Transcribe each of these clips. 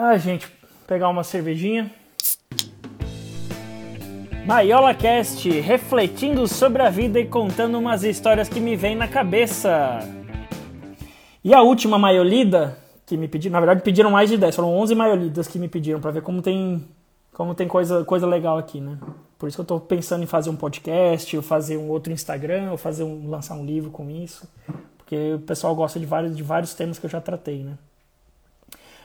Ah, gente, pegar uma cervejinha. Maiola Cast, refletindo sobre a vida e contando umas histórias que me vêm na cabeça. E a última maiolida que me pediram, na verdade pediram mais de 10, foram 11 maiolidas que me pediram para ver como tem como tem coisa coisa legal aqui, né? Por isso que eu tô pensando em fazer um podcast, ou fazer um outro Instagram, ou fazer um lançar um livro com isso, porque o pessoal gosta de vários de vários temas que eu já tratei, né?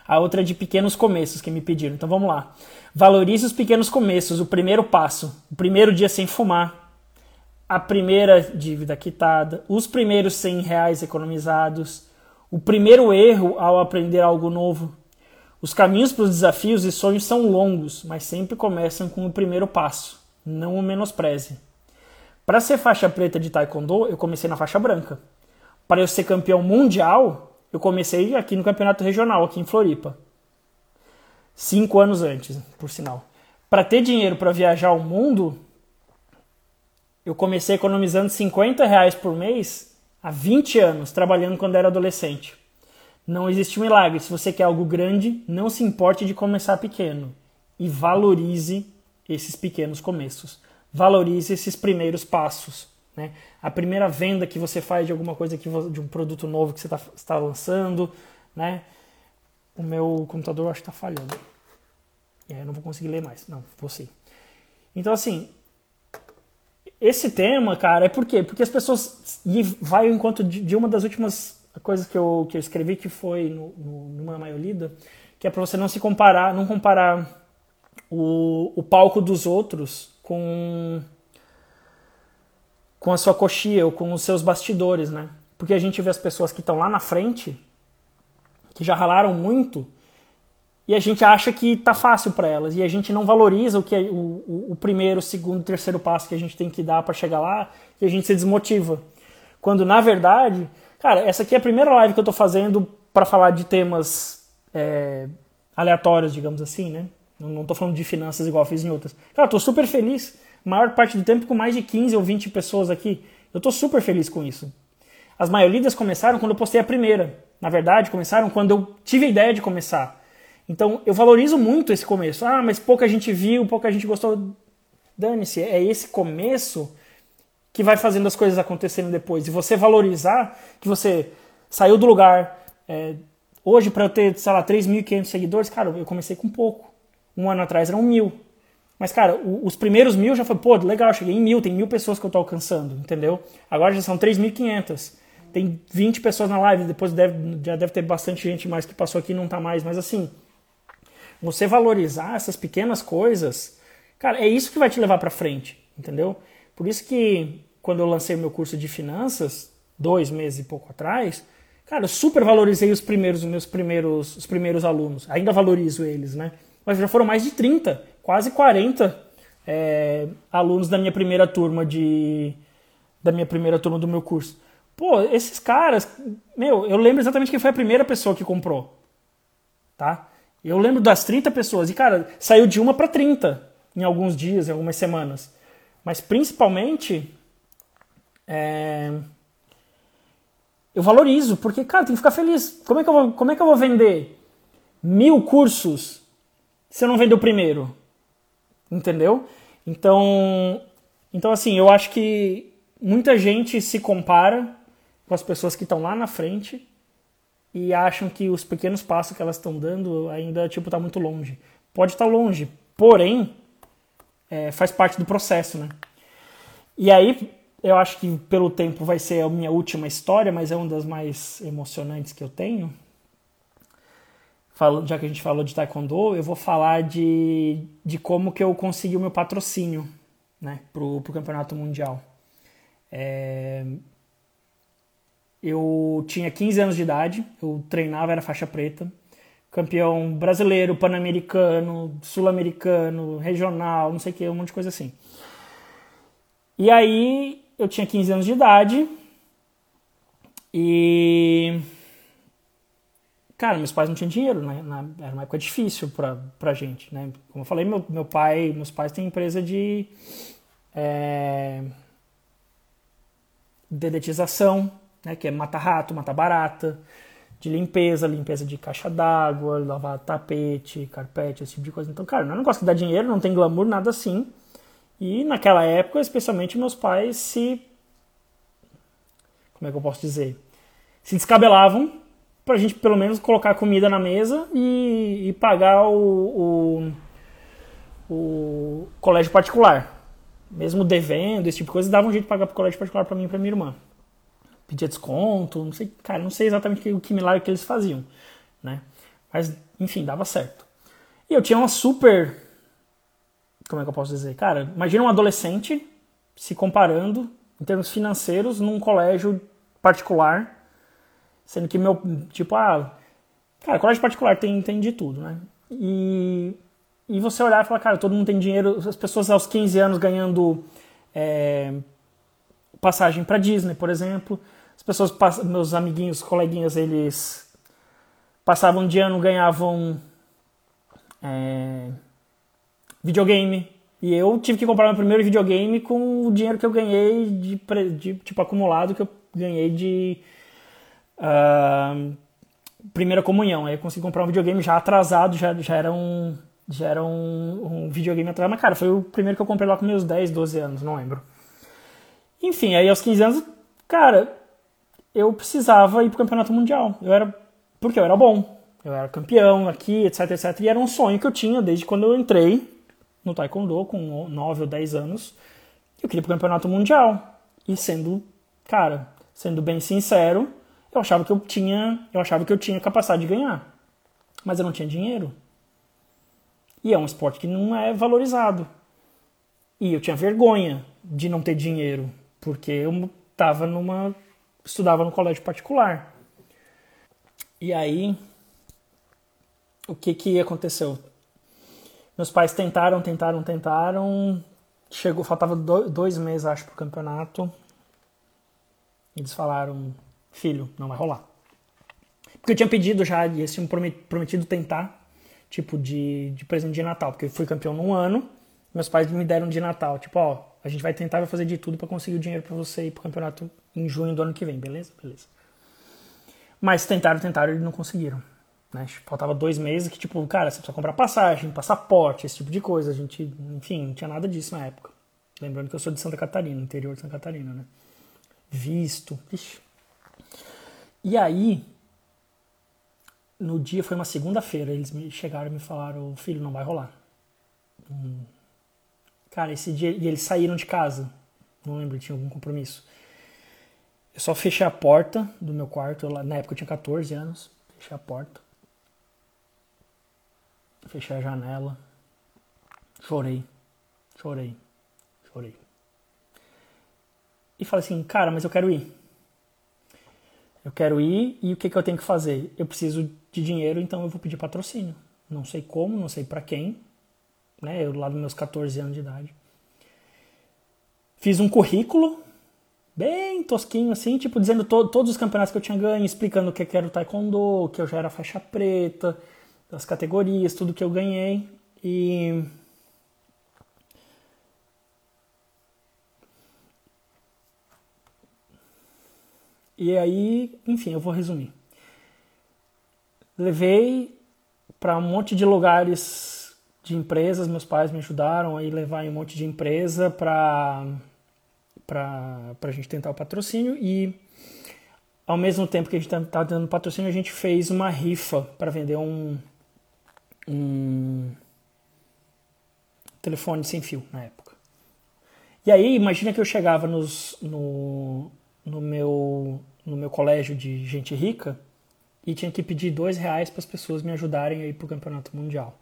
A outra é de pequenos começos que me pediram. Então vamos lá. Valorize os pequenos começos, o primeiro passo, o primeiro dia sem fumar, a primeira dívida quitada, os primeiros 100 reais economizados, o primeiro erro ao aprender algo novo. Os caminhos para os desafios e sonhos são longos, mas sempre começam com o primeiro passo. Não o menospreze. Para ser faixa preta de taekwondo, eu comecei na faixa branca. Para eu ser campeão mundial, eu comecei aqui no campeonato regional, aqui em Floripa. Cinco anos antes, por sinal. Para ter dinheiro para viajar ao mundo, eu comecei economizando 50 reais por mês há 20 anos, trabalhando quando era adolescente. Não existe milagre. Se você quer algo grande, não se importe de começar pequeno. E valorize esses pequenos começos. Valorize esses primeiros passos. Né? A primeira venda que você faz de alguma coisa, que, de um produto novo que você está tá lançando. Né? O meu computador acho que está falhando. É, eu não vou conseguir ler mais. Não, vou sim. Então, assim, esse tema, cara, é por quê? Porque as pessoas. E vai ao encontro de, de uma das últimas coisas que eu, que eu escrevi, que foi no, no, numa maiolida, que é para você não se comparar, não comparar o, o palco dos outros com com a sua coxia ou com os seus bastidores, né? Porque a gente vê as pessoas que estão lá na frente, que já ralaram muito, e a gente acha que tá fácil para elas, e a gente não valoriza o que é o, o, o primeiro, segundo, terceiro passo que a gente tem que dar para chegar lá, e a gente se desmotiva. Quando na verdade, cara, essa aqui é a primeira live que eu tô fazendo para falar de temas é, aleatórios, digamos assim, né? Não tô falando de finanças igual eu fiz em outras. Cara, tô super feliz maior parte do tempo com mais de 15 ou 20 pessoas aqui. Eu estou super feliz com isso. As maiorias começaram quando eu postei a primeira. Na verdade, começaram quando eu tive a ideia de começar. Então, eu valorizo muito esse começo. Ah, mas pouca gente viu, pouca gente gostou. Dane-se, é esse começo que vai fazendo as coisas acontecerem depois. E você valorizar que você saiu do lugar. É, hoje, para eu ter, sei lá, 3.500 seguidores, cara, eu comecei com pouco. Um ano atrás eram mil. Mas, cara, os primeiros mil já foi, pô, legal, cheguei em mil, tem mil pessoas que eu tô alcançando, entendeu? Agora já são 3.500. Tem 20 pessoas na live, depois deve, já deve ter bastante gente mais que passou aqui e não tá mais. Mas, assim, você valorizar essas pequenas coisas, cara, é isso que vai te levar para frente, entendeu? Por isso que quando eu lancei meu curso de finanças, dois meses e pouco atrás, cara, eu super valorizei os primeiros, os meus primeiros, os primeiros alunos. Ainda valorizo eles, né? Mas já foram mais de 30 quase 40 é, alunos da minha primeira turma de da minha primeira turma do meu curso. Pô, esses caras, meu, eu lembro exatamente quem foi a primeira pessoa que comprou. Tá? Eu lembro das 30 pessoas e cara, saiu de uma para 30 em alguns dias, em algumas semanas. Mas principalmente é, eu valorizo, porque, cara, tem que ficar feliz. Como é que eu vou, como é que eu vou vender mil cursos se eu não vender o primeiro? Entendeu? Então, então assim, eu acho que muita gente se compara com as pessoas que estão lá na frente e acham que os pequenos passos que elas estão dando ainda tipo tá muito longe. Pode estar tá longe, porém é, faz parte do processo, né? E aí eu acho que pelo tempo vai ser a minha última história, mas é uma das mais emocionantes que eu tenho já que a gente falou de taekwondo, eu vou falar de, de como que eu consegui o meu patrocínio né, pro, pro campeonato mundial. É, eu tinha 15 anos de idade, eu treinava, era faixa preta, campeão brasileiro, pan-americano, sul-americano, regional, não sei o que, um monte de coisa assim. E aí eu tinha 15 anos de idade e cara, meus pais não tinham dinheiro, né? Na, era uma época difícil pra, pra gente, né? Como eu falei, meu, meu pai, meus pais têm empresa de é, dedetização, né? Que é mata rato, mata barata, de limpeza, limpeza de caixa d'água, lavar tapete, carpete, esse tipo de coisa. Então, cara, não é um negócio que dá dinheiro, não tem glamour, nada assim. E naquela época, especialmente meus pais se. Como é que eu posso dizer? Se descabelavam pra gente pelo menos colocar comida na mesa e, e pagar o, o, o, colégio particular. Mesmo devendo, esse tipo de coisa, davam um jeito de pagar pro colégio particular pra mim e pra minha irmã. Pedia desconto, não sei, cara, não sei exatamente o que milagre que eles faziam, né? Mas, enfim, dava certo. E eu tinha uma super. Como é que eu posso dizer? Cara, imagina um adolescente se comparando em termos financeiros num colégio particular Sendo que meu, tipo, ah, cara, colégio particular tem, tem de tudo, né? E, e você olhar e falar, cara, todo mundo tem dinheiro, as pessoas aos 15 anos ganhando é, passagem para Disney, por exemplo. As pessoas, meus amiguinhos, coleguinhas, eles passavam de ano, ganhavam é, videogame. E eu tive que comprar meu primeiro videogame com o dinheiro que eu ganhei de, de tipo acumulado que eu ganhei de uh, primeira comunhão. Aí eu consegui comprar um videogame já atrasado, já, já era um. Já era um, um videogame atrasado. Mas, cara, foi o primeiro que eu comprei lá com meus 10, 12 anos, não lembro. Enfim, aí aos 15 anos, cara, eu precisava ir pro campeonato mundial. Eu era. Porque eu era bom. Eu era campeão aqui, etc, etc. E era um sonho que eu tinha desde quando eu entrei no Taekwondo, com 9 ou 10 anos. Eu queria ir pro campeonato mundial. E sendo, cara, sendo bem sincero, eu achava que eu tinha, eu achava que eu tinha capacidade de ganhar, mas eu não tinha dinheiro. E é um esporte que não é valorizado. E eu tinha vergonha de não ter dinheiro, porque eu tava numa estudava no colégio particular. E aí o que que aconteceu? Meus pais tentaram, tentaram, tentaram. Chegou, faltava dois meses, acho, pro campeonato. Eles falaram: filho, não vai rolar. Porque eu tinha pedido já, e eles tinham prometido tentar, tipo, de, de presente de Natal, porque eu fui campeão num ano, meus pais me deram de Natal, tipo, ó, a gente vai tentar vai fazer de tudo para conseguir o dinheiro para você ir pro campeonato em junho do ano que vem, beleza? Beleza. Mas tentaram, tentaram e não conseguiram. Né? Faltava dois meses que, tipo, cara, você precisa comprar passagem, passaporte, esse tipo de coisa. A gente, enfim, não tinha nada disso na época. Lembrando que eu sou de Santa Catarina, interior de Santa Catarina, né? Visto. Ixi, e aí, no dia, foi uma segunda-feira, eles me chegaram e me falaram, filho, não vai rolar. Hum. Cara, esse dia, e eles saíram de casa, não lembro, tinha algum compromisso. Eu só fechei a porta do meu quarto, na época eu tinha 14 anos, fechei a porta, fechei a janela, chorei, chorei, chorei. E falei assim, cara, mas eu quero ir. Eu quero ir e o que, que eu tenho que fazer? Eu preciso de dinheiro, então eu vou pedir patrocínio. Não sei como, não sei para quem. Né? Eu lá dos meus 14 anos de idade. Fiz um currículo bem tosquinho assim, tipo dizendo to todos os campeonatos que eu tinha ganho, explicando o que, que era o taekwondo, que eu já era faixa preta, as categorias, tudo que eu ganhei. E E aí, enfim, eu vou resumir. Levei para um monte de lugares de empresas, meus pais me ajudaram a levar em um monte de empresa para para a gente tentar o patrocínio e ao mesmo tempo que a gente estava tá, tá dando patrocínio, a gente fez uma rifa para vender um, um telefone sem fio na época. E aí, imagina que eu chegava nos, no, no meu, no meu colégio de gente rica e tinha que pedir dois reais para as pessoas me ajudarem aí pro campeonato mundial.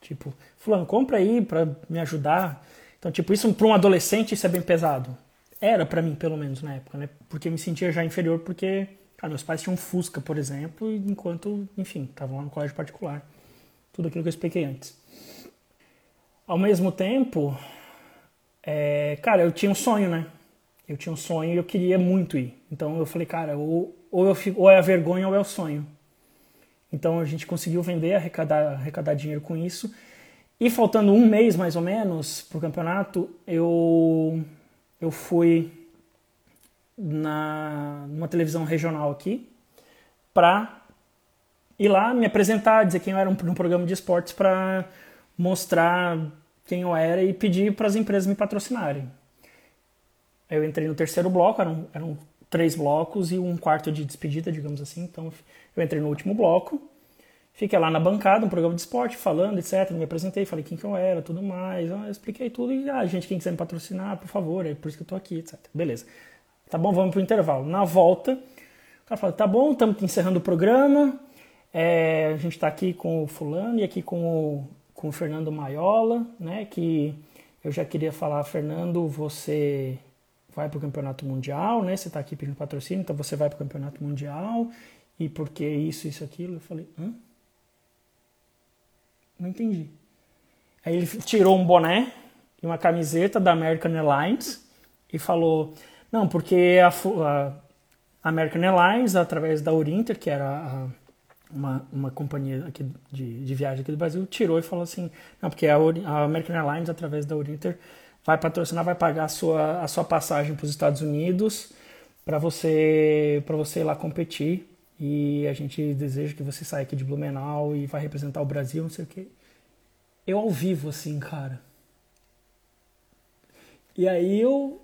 Tipo, fulano, compra aí para me ajudar. Então, tipo, isso para um adolescente isso é bem pesado. Era para mim, pelo menos na época, né? Porque eu me sentia já inferior porque, cara, meus pais tinham Fusca, por exemplo, enquanto, enfim, estavam lá no colégio particular. Tudo aquilo que eu expliquei antes. Ao mesmo tempo, é, cara, eu tinha um sonho, né? Eu tinha um sonho e eu queria muito ir. Então eu falei, cara, ou, ou, eu ou é a vergonha ou é o sonho. Então a gente conseguiu vender, arrecadar, arrecadar dinheiro com isso. E faltando um mês mais ou menos para o campeonato, eu, eu fui na, numa televisão regional aqui para ir lá me apresentar, dizer quem eu era num programa de esportes para mostrar quem eu era e pedir para as empresas me patrocinarem. Eu entrei no terceiro bloco, eram, eram três blocos e um quarto de despedida, digamos assim. Então eu entrei no último bloco, fiquei lá na bancada, um programa de esporte, falando, etc. Me apresentei, falei quem que eu era, tudo mais. Eu expliquei tudo e, ah, gente, quem quiser me patrocinar, por favor, é por isso que eu tô aqui, etc. Beleza. Tá bom, vamos pro intervalo. Na volta, o cara falou, tá bom, estamos encerrando o programa. É, a gente está aqui com o fulano e aqui com o, com o Fernando Maiola, né? Que eu já queria falar, Fernando, você vai para o campeonato mundial, né? Você está aqui pedindo patrocínio, então você vai para o campeonato mundial e porque isso, isso, aquilo. Eu falei, hã? Não entendi. Aí ele tirou um boné e uma camiseta da American Airlines e falou, não, porque a, a American Airlines, através da Urinter, que era a, uma, uma companhia aqui de, de viagem aqui do Brasil, tirou e falou assim, não, porque a, a American Airlines, através da Urinter, vai patrocinar, vai pagar a sua, a sua passagem para os Estados Unidos para você, você ir lá competir. E a gente deseja que você saia aqui de Blumenau e vai representar o Brasil, não sei o quê. Eu ao vivo, assim, cara. E aí eu.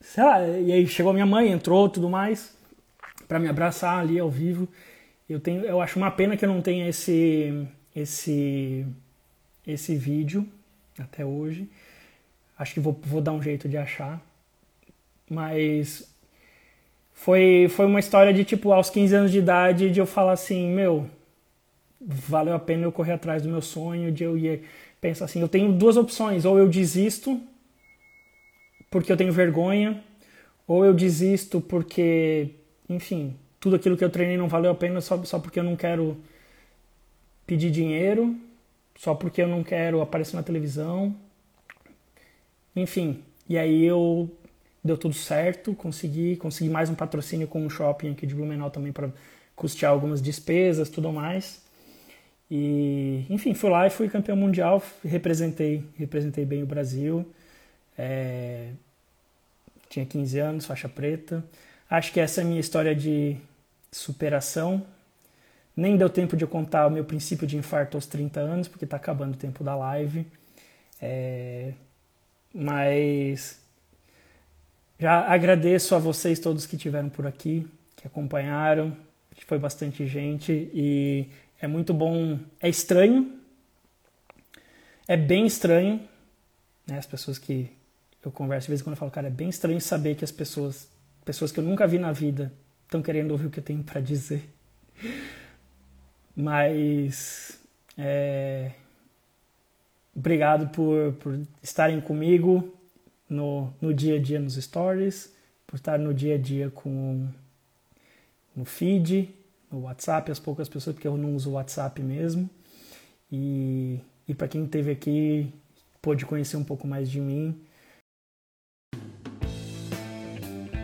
Sei lá, e aí chegou minha mãe, entrou tudo mais, para me abraçar ali ao vivo. Eu, tenho, eu acho uma pena que eu não tenha esse, esse, esse vídeo até hoje. Acho que vou, vou dar um jeito de achar. Mas foi, foi uma história de, tipo, aos 15 anos de idade, de eu falar assim, meu, valeu a pena eu correr atrás do meu sonho, de eu ir pensar assim, eu tenho duas opções, ou eu desisto porque eu tenho vergonha, ou eu desisto porque, enfim, tudo aquilo que eu treinei não valeu a pena só, só porque eu não quero pedir dinheiro, só porque eu não quero aparecer na televisão, enfim, e aí eu deu tudo certo, consegui, consegui mais um patrocínio com um shopping aqui de Blumenau também para custear algumas despesas, tudo mais. E, enfim, fui lá e fui campeão mundial, representei, representei bem o Brasil. É, tinha 15 anos, faixa preta. Acho que essa é a minha história de superação. Nem deu tempo de eu contar o meu princípio de infarto aos 30 anos, porque está acabando o tempo da live. É, mas já agradeço a vocês todos que estiveram por aqui, que acompanharam. Foi bastante gente e é muito bom. É estranho, é bem estranho, né? As pessoas que eu converso de vez em quando eu falo, cara, é bem estranho saber que as pessoas, pessoas que eu nunca vi na vida, estão querendo ouvir o que eu tenho para dizer. Mas é, Obrigado por, por estarem comigo no, no dia a dia nos stories, por estar no dia a dia com no feed, no WhatsApp, as poucas pessoas, porque eu não uso o WhatsApp mesmo. E, e para quem esteve aqui, pôde conhecer um pouco mais de mim.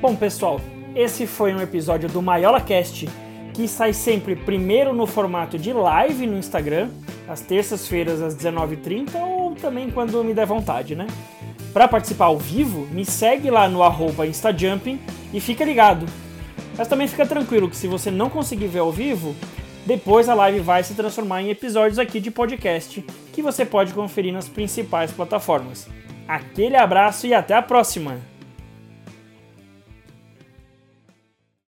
Bom, pessoal, esse foi um episódio do Maiola Cast que sai sempre primeiro no formato de live no Instagram, às terças-feiras às 19h30 ou também quando me der vontade, né? Para participar ao vivo, me segue lá no arroba Instajumping e fica ligado. Mas também fica tranquilo que se você não conseguir ver ao vivo, depois a live vai se transformar em episódios aqui de podcast que você pode conferir nas principais plataformas. Aquele abraço e até a próxima!